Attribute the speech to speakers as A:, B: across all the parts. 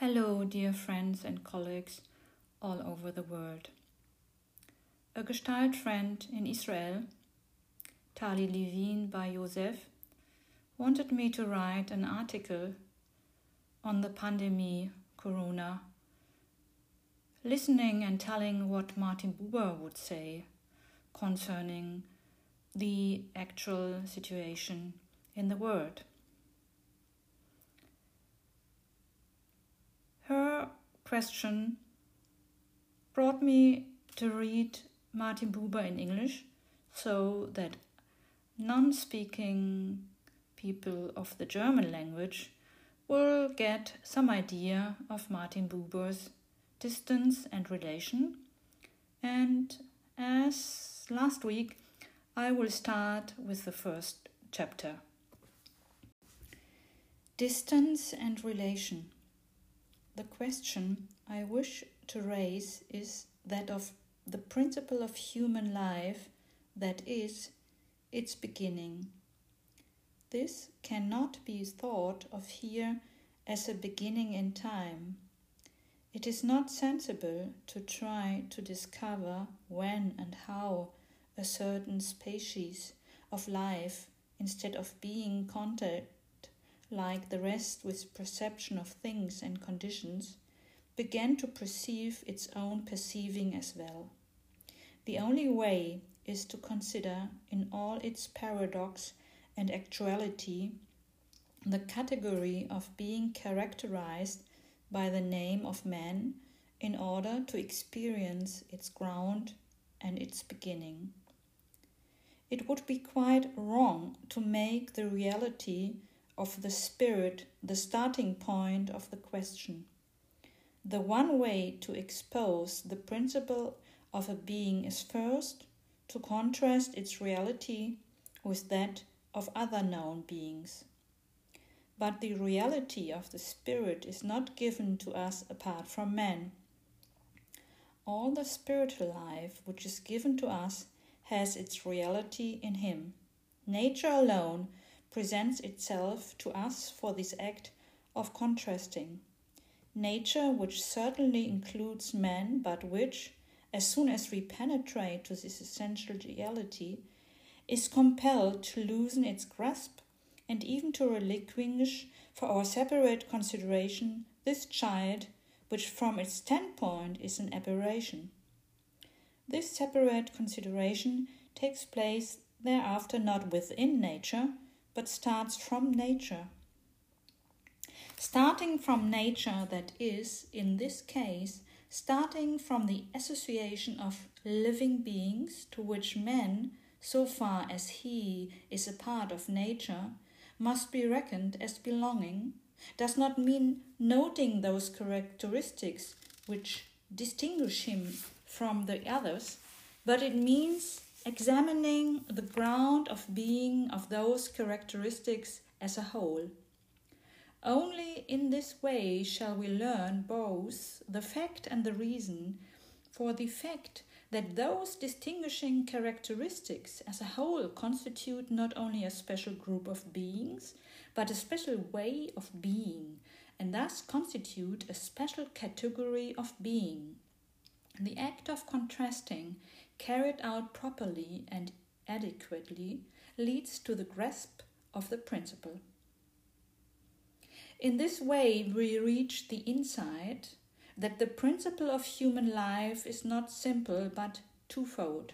A: Hello, dear friends and colleagues all over the world. A Gestalt friend in Israel, Tali Levine by Yosef, wanted me to write an article on the pandemic corona, listening and telling what Martin Buber would say concerning the actual situation in the world. Her question brought me to read Martin Buber in English so that non speaking people of the German language will get some idea of Martin Buber's distance and relation. And as last week, I will start with the first chapter Distance and relation. The question I wish to raise is that of the principle of human life, that is, its beginning. This cannot be thought of here as a beginning in time. It is not sensible to try to discover when and how a certain species of life, instead of being contact like the rest with perception of things and conditions, began to perceive its own perceiving as well. The only way is to consider in all its paradox and actuality the category of being characterized by the name of man in order to experience its ground and its beginning. It would be quite wrong to make the reality of the spirit the starting point of the question. The one way to expose the principle of a being is first to contrast its reality with that of other known beings. But the reality of the spirit is not given to us apart from man. All the spiritual life which is given to us has its reality in him. Nature alone presents itself to us for this act of contrasting. Nature, which certainly includes man, but which, as soon as we penetrate to this essential reality, is compelled to loosen its grasp and even to relinquish for our separate consideration this child, which from its standpoint is an aberration. This separate consideration takes place thereafter not within nature, but starts from nature. Starting from nature, that is, in this case, starting from the association of living beings to which man, so far as he is a part of nature, must be reckoned as belonging, does not mean noting those characteristics which distinguish him from the others, but it means examining the ground of being of those characteristics as a whole. Only in this way shall we learn both the fact and the reason, for the fact that those distinguishing characteristics as a whole constitute not only a special group of beings, but a special way of being, and thus constitute a special category of being. The act of contrasting carried out properly and adequately, leads to the grasp of the principle. In this way, we reach the insight that the principle of human life is not simple but twofold,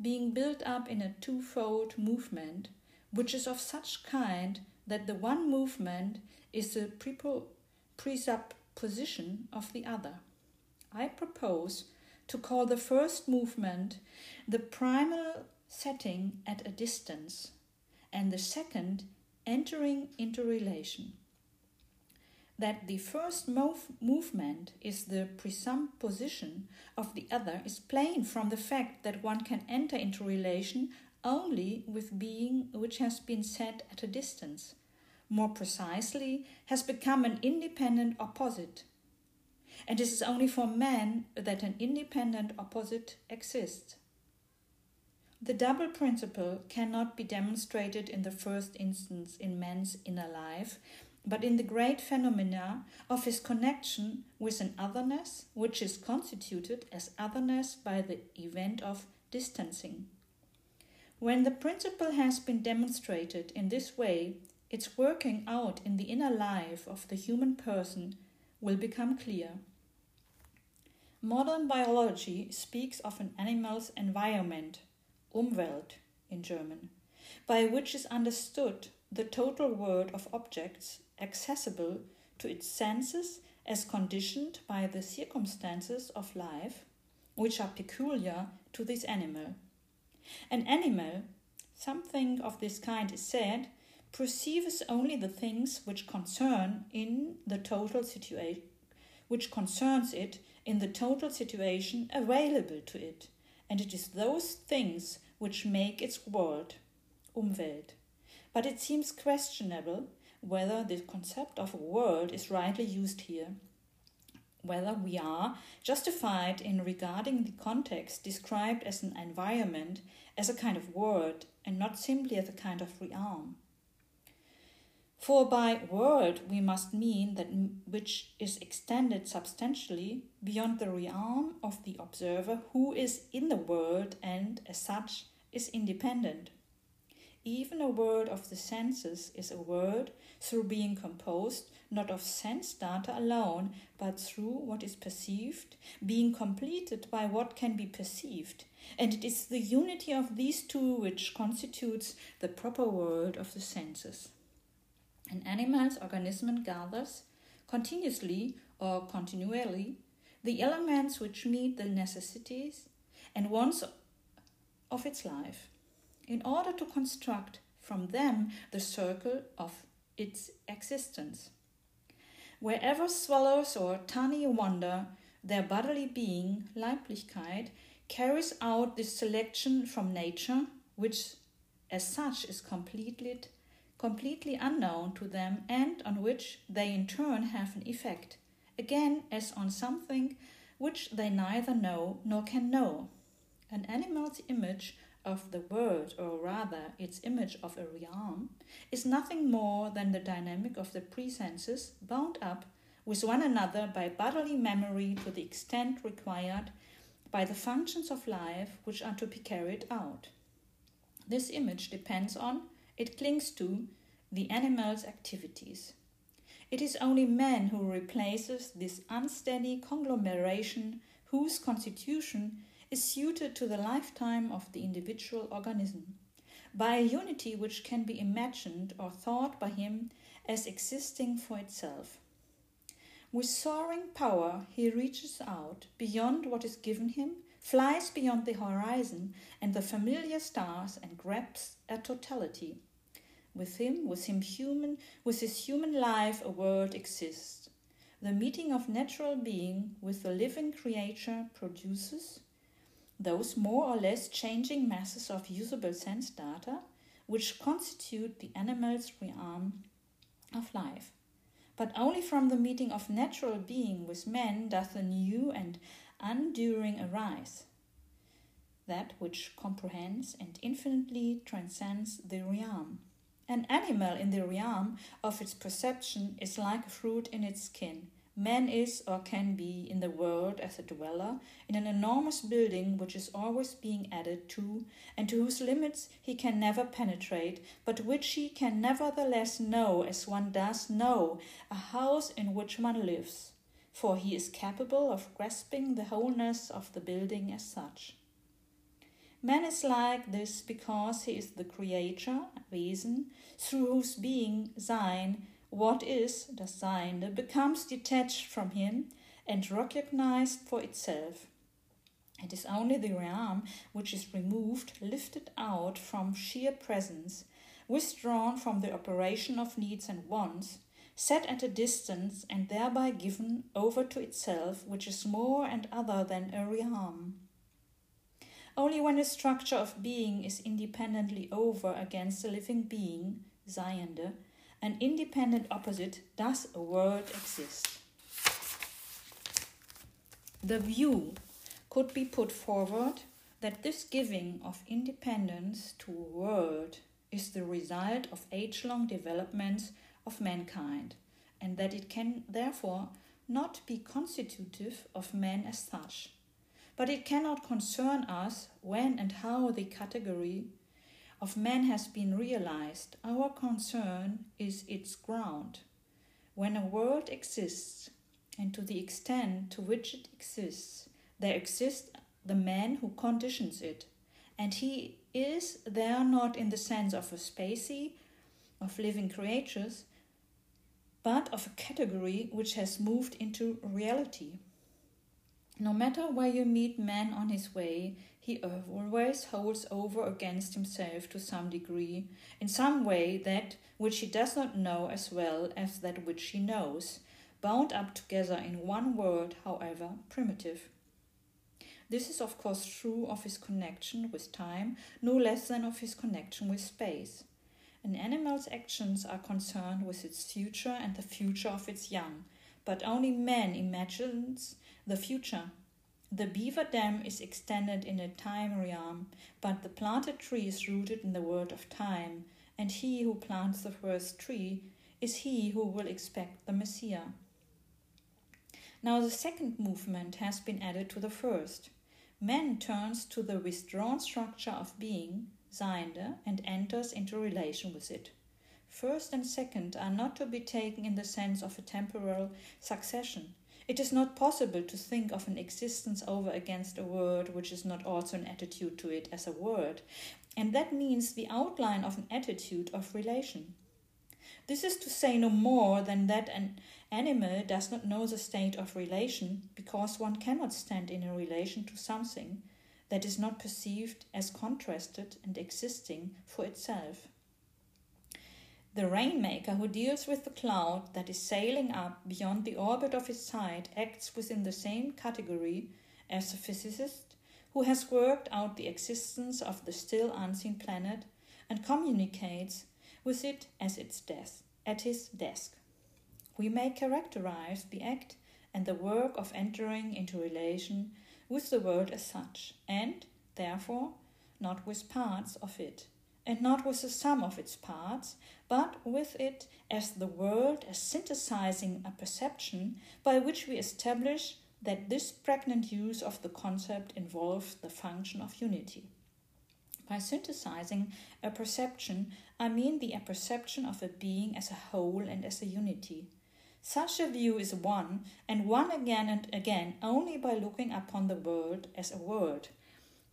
A: being built up in a twofold movement, which is of such kind that the one movement is the presupposition of the other. I propose to call the first movement the primal setting at a distance, and the second entering into relation. That the first mov- movement is the presupposition of the other is plain from the fact that one can enter into relation only with being which has been set at a distance, more precisely, has become an independent opposite and it is only for man that an independent opposite exists. The double principle cannot be demonstrated in the first instance in man's inner life, but in the great phenomena of his connection with an otherness which is constituted as otherness by the event of distancing. When the principle has been demonstrated in this way, its working out in the inner life of the human person will become clear. Modern biology speaks of an animal's environment, Umwelt in German, by which is understood the total world of objects accessible to its senses as conditioned by the circumstances of life which are peculiar to this animal. An animal, something of this kind is said, perceives only the things which concern in the total situation which concerns it in the total situation available to it, and it is those things which make its world, Umwelt. But it seems questionable whether the concept of a world is rightly used here, whether we are justified in regarding the context described as an environment as a kind of world and not simply as a kind of realm. For by world we must mean that which is extended substantially beyond the realm of the observer who is in the world and as such is independent. Even a world of the senses is a world through being composed not of sense data alone, but through what is perceived, being completed by what can be perceived. And it is the unity of these two which constitutes the proper world of the senses. An animal's organism gathers continuously or continually the elements which meet the necessities and wants of its life in order to construct from them the circle of its existence. Wherever swallows or tunny wander, their bodily being, Leiblichkeit, carries out this selection from nature, which as such is completely, completely unknown to them and on which they in turn have an effect, again as on something which they neither know nor can know. An animal's image of the world, or rather its image of a realm, is nothing more than the dynamic of the presenses bound up with one another by bodily memory to the extent required by the functions of life which are to be carried out. This image depends on, it clings to, the animal's activities. It is only man who replaces this unsteady conglomeration whose constitution is suited to the lifetime of the individual organism, by a unity which can be imagined or thought by him as existing for itself. With soaring power, he reaches out beyond what is given him, flies beyond the horizon and the familiar stars, and grabs at totality. With him, with him human, with his human life, a world exists. The meeting of natural being with the living creature produces, those more or less changing masses of usable sense data which constitute the animal's realm of life. But only from the meeting of natural being with man doth a new and unduring arise, that which comprehends and infinitely transcends the realm. An animal in the realm of its perception is like a fruit in its skin, Man is or can be in the world as a dweller in an enormous building which is always being added to, and to whose limits he can never penetrate, but which he can nevertheless know as one does know a house in which one lives, for he is capable of grasping the wholeness of the building as such. Man is like this because he is the creator, Wesen, through whose being, Sein, what is, das Seiende, becomes detached from him and recognized for itself. It is only the realm which is removed, lifted out from sheer presence, withdrawn from the operation of needs and wants, set at a distance, and thereby given over to itself, which is more and other than a realm. Only when a structure of being is independently over against a living being, Seiende, an independent opposite, does a world exist? The view could be put forward that this giving of independence to a world is the result of age long developments of mankind, and that it can therefore not be constitutive of man as such. But it cannot concern us when and how the category of man has been realized. Our concern is its ground. When a world exists, and to the extent to which it exists, there exists the man who conditions it, and he is there not in the sense of a species of living creatures, but of a category which has moved into reality. No matter where you meet man on his way, he always holds over against himself to some degree, in some way that which he does not know as well as that which he knows, bound up together in one word, however primitive. This is, of course, true of his connection with time, no less than of his connection with space. An animal's actions are concerned with its future and the future of its young, but only man imagines the future. The beaver dam is extended in a time realm, but the planted tree is rooted in the world of time, and he who plants the first tree is he who will expect the Messiah. Now, the second movement has been added to the first. Man turns to the withdrawn structure of being, Seiende, and enters into relation with it. First and second are not to be taken in the sense of a temporal succession. It is not possible to think of an existence over against a word which is not also an attitude to it as a word, and that means the outline of an attitude of relation. This is to say no more than that an animal does not know the state of relation because one cannot stand in a relation to something that is not perceived as contrasted and existing for itself. The rainmaker who deals with the cloud that is sailing up beyond the orbit of his sight acts within the same category as the physicist who has worked out the existence of the still unseen planet and communicates with it as its death at his desk. We may characterize the act and the work of entering into relation with the world as such, and, therefore, not with parts of it, and not with the sum of its parts, but with it as the world as synthesizing apperception by which we establish that this pregnant use of the concept involves the function of unity. By synthesizing apperception, I mean the apperception of a being as a whole and as a unity. Such a view is won, and won again and again, only by looking upon the world as a world.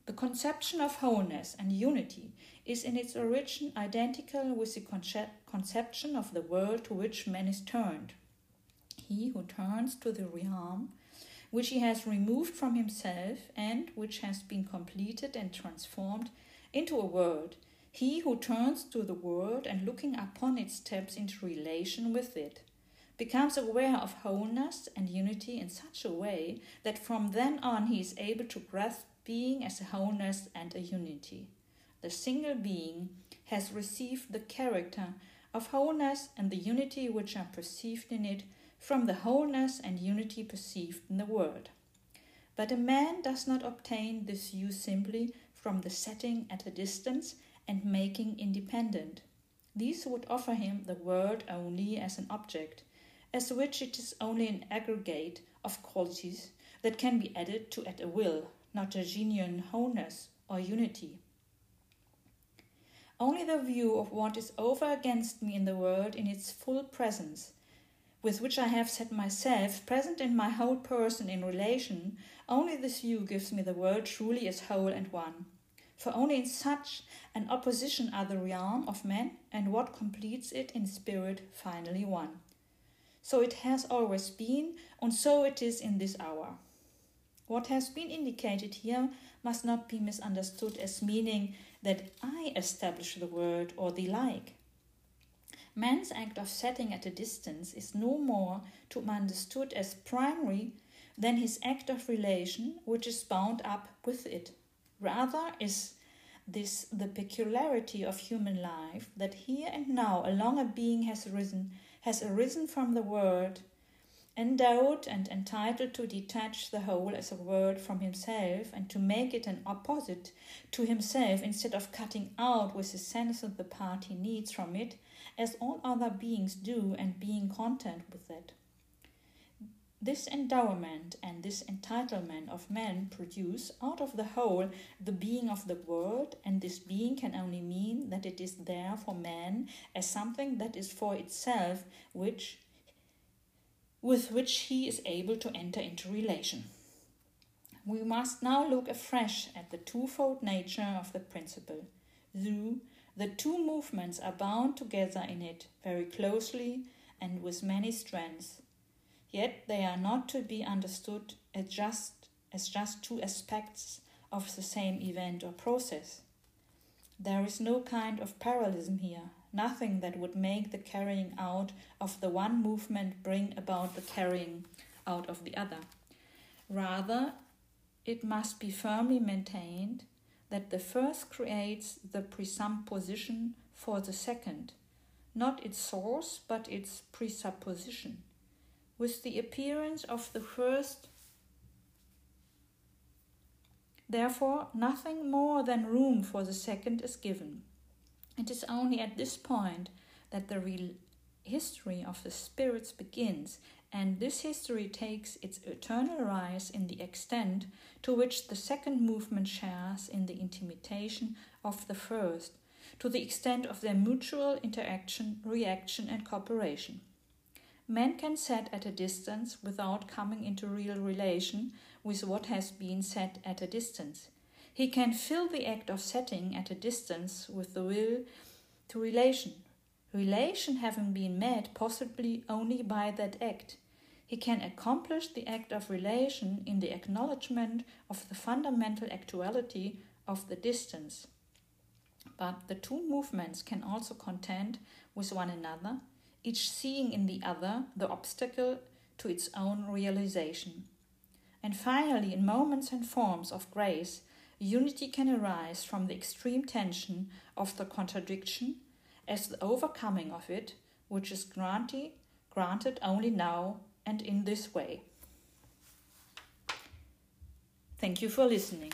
A: The conception of wholeness and unity is in its origin identical with the conce- conception of the world to which man is turned. He who turns to the realm which he has removed from himself and which has been completed and transformed into a world, he who turns to the world and looking upon it steps into relation with it becomes aware of wholeness and unity in such a way that from then on he is able to grasp being as a wholeness and a unity. The single being has received the character of wholeness and the unity which are perceived in it from the wholeness and unity perceived in the world. But a man does not obtain this view simply from the setting at a distance and making independent. These would offer him the world only as an object, as which it is only an aggregate of qualities that can be added to at a will, not a genuine wholeness or unity. Only the view of what is over against me in the world in its full presence, with which I have set myself present in my whole person in relation, only this view gives me the world truly as whole and one. For only in such an opposition are the realm of man and what completes it in spirit finally one. So it has always been, and so it is in this hour. What has been indicated here must not be misunderstood as meaning that I establish the word or the like. Man's act of setting at a distance is no more to be understood as primary than his act of relation, which is bound up with it. Rather is this the peculiarity of human life that here and now a being has risen has arisen from the world, endowed and entitled to detach the whole as a word from himself and to make it an opposite to himself instead of cutting out with his sense the part he needs from it as all other beings do, and being content with that. This endowment and this entitlement of man produce out of the whole the being of the world, and this being can only mean that it is there for man as something that is for itself, which with which he is able to enter into relation. We must now look afresh at the twofold nature of the principle. Though the two movements are bound together in it very closely and with many strands, yet they are not to be understood as just, as just two aspects of the same event or process. There is no kind of parallelism here, nothing that would make the carrying out of the one movement bring about the carrying out of the other. Rather, it must be firmly maintained that the first creates the presupposition for the second, not its source, but its presupposition. With the appearance of the first, therefore, nothing more than room for the second is given. It is only at this point that the real history of the spirits begins, and this history takes its eternal rise in the extent to which the second movement shares in the intimation of the first, to the extent of their mutual interaction, reaction, and cooperation. Man can set at a distance without coming into real relation with what has been set at a distance. He can fill the act of setting at a distance with the will to relation, relation having been met possibly only by that act. He can accomplish the act of relation in the acknowledgement of the fundamental actuality of the distance. But the two movements can also contend with one another, each seeing in the other the obstacle to its own realization. And finally, in moments and forms of grace, Unity can arise from the extreme tension of the contradiction as the overcoming of it, which is granted, granted only now and in this way. Thank you for listening.